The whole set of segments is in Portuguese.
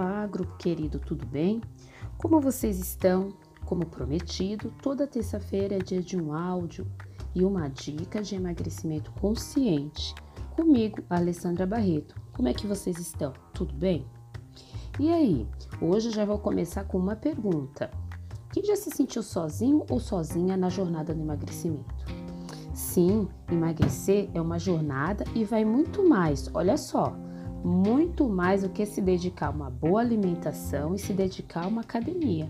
Olá, grupo querido, tudo bem? Como vocês estão? Como prometido, toda terça-feira é dia de um áudio e uma dica de emagrecimento consciente. Comigo, Alessandra Barreto. Como é que vocês estão? Tudo bem? E aí, hoje já vou começar com uma pergunta. Quem já se sentiu sozinho ou sozinha na jornada do emagrecimento? Sim, emagrecer é uma jornada e vai muito mais. Olha só, muito mais do que se dedicar a uma boa alimentação e se dedicar a uma academia.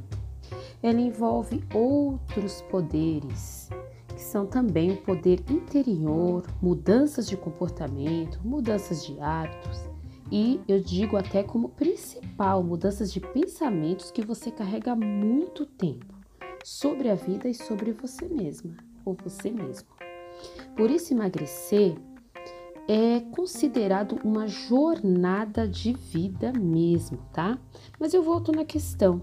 Ela envolve outros poderes, que são também o poder interior, mudanças de comportamento, mudanças de hábitos e eu digo até como principal, mudanças de pensamentos que você carrega muito tempo sobre a vida e sobre você mesma ou você mesmo. Por isso, emagrecer é considerado uma jornada de vida mesmo, tá? Mas eu volto na questão.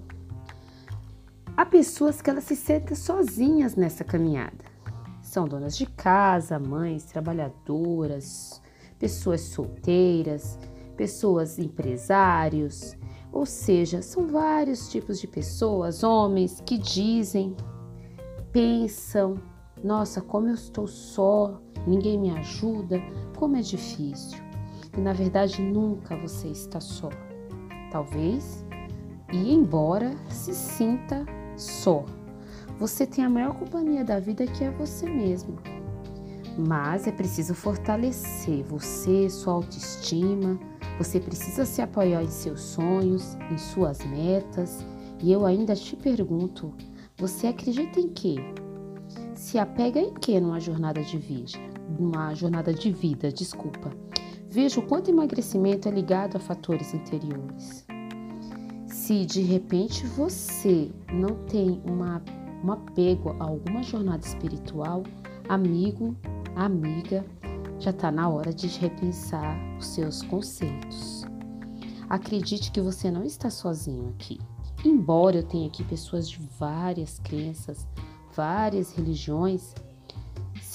Há pessoas que elas se sentem sozinhas nessa caminhada. São donas de casa, mães, trabalhadoras, pessoas solteiras, pessoas empresários, ou seja, são vários tipos de pessoas, homens que dizem, pensam, nossa, como eu estou só, ninguém me ajuda, como é difícil. E na verdade nunca você está só. Talvez, e embora se sinta só, você tem a maior companhia da vida que é você mesmo. Mas é preciso fortalecer você, sua autoestima. Você precisa se apoiar em seus sonhos, em suas metas. E eu ainda te pergunto: você acredita em quê? Se apega em quê numa jornada de vida? Numa jornada de vida, desculpa. Veja o quanto emagrecimento é ligado a fatores interiores. Se de repente você não tem uma, um apego a alguma jornada espiritual, amigo, amiga, já está na hora de repensar os seus conceitos. Acredite que você não está sozinho aqui. Embora eu tenha aqui pessoas de várias crenças, várias religiões,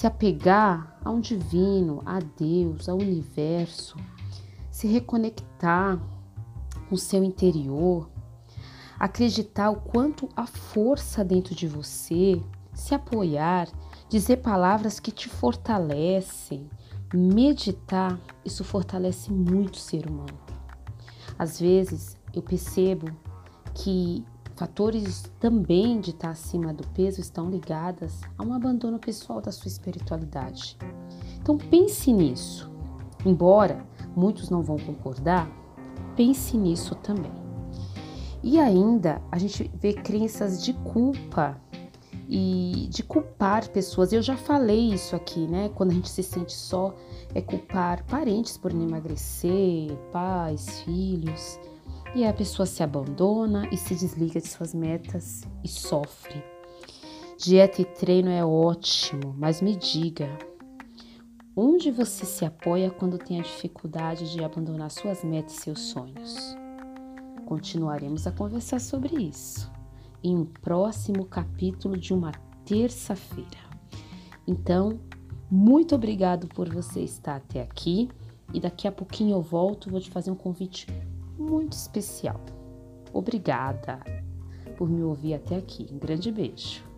se apegar a um divino, a Deus, ao universo, se reconectar com o seu interior, acreditar o quanto a força dentro de você, se apoiar, dizer palavras que te fortalecem, meditar, isso fortalece muito o ser humano. Às vezes eu percebo que fatores também de estar acima do peso estão ligadas a um abandono pessoal da sua espiritualidade. Então pense nisso. Embora muitos não vão concordar, pense nisso também. E ainda a gente vê crenças de culpa e de culpar pessoas. Eu já falei isso aqui, né? Quando a gente se sente só, é culpar parentes por não emagrecer, pais, filhos. E a pessoa se abandona e se desliga de suas metas e sofre. Dieta e treino é ótimo, mas me diga, onde você se apoia quando tem a dificuldade de abandonar suas metas e seus sonhos? Continuaremos a conversar sobre isso em um próximo capítulo de uma terça-feira. Então, muito obrigado por você estar até aqui e daqui a pouquinho eu volto, vou te fazer um convite muito especial. Obrigada por me ouvir até aqui. Um grande beijo.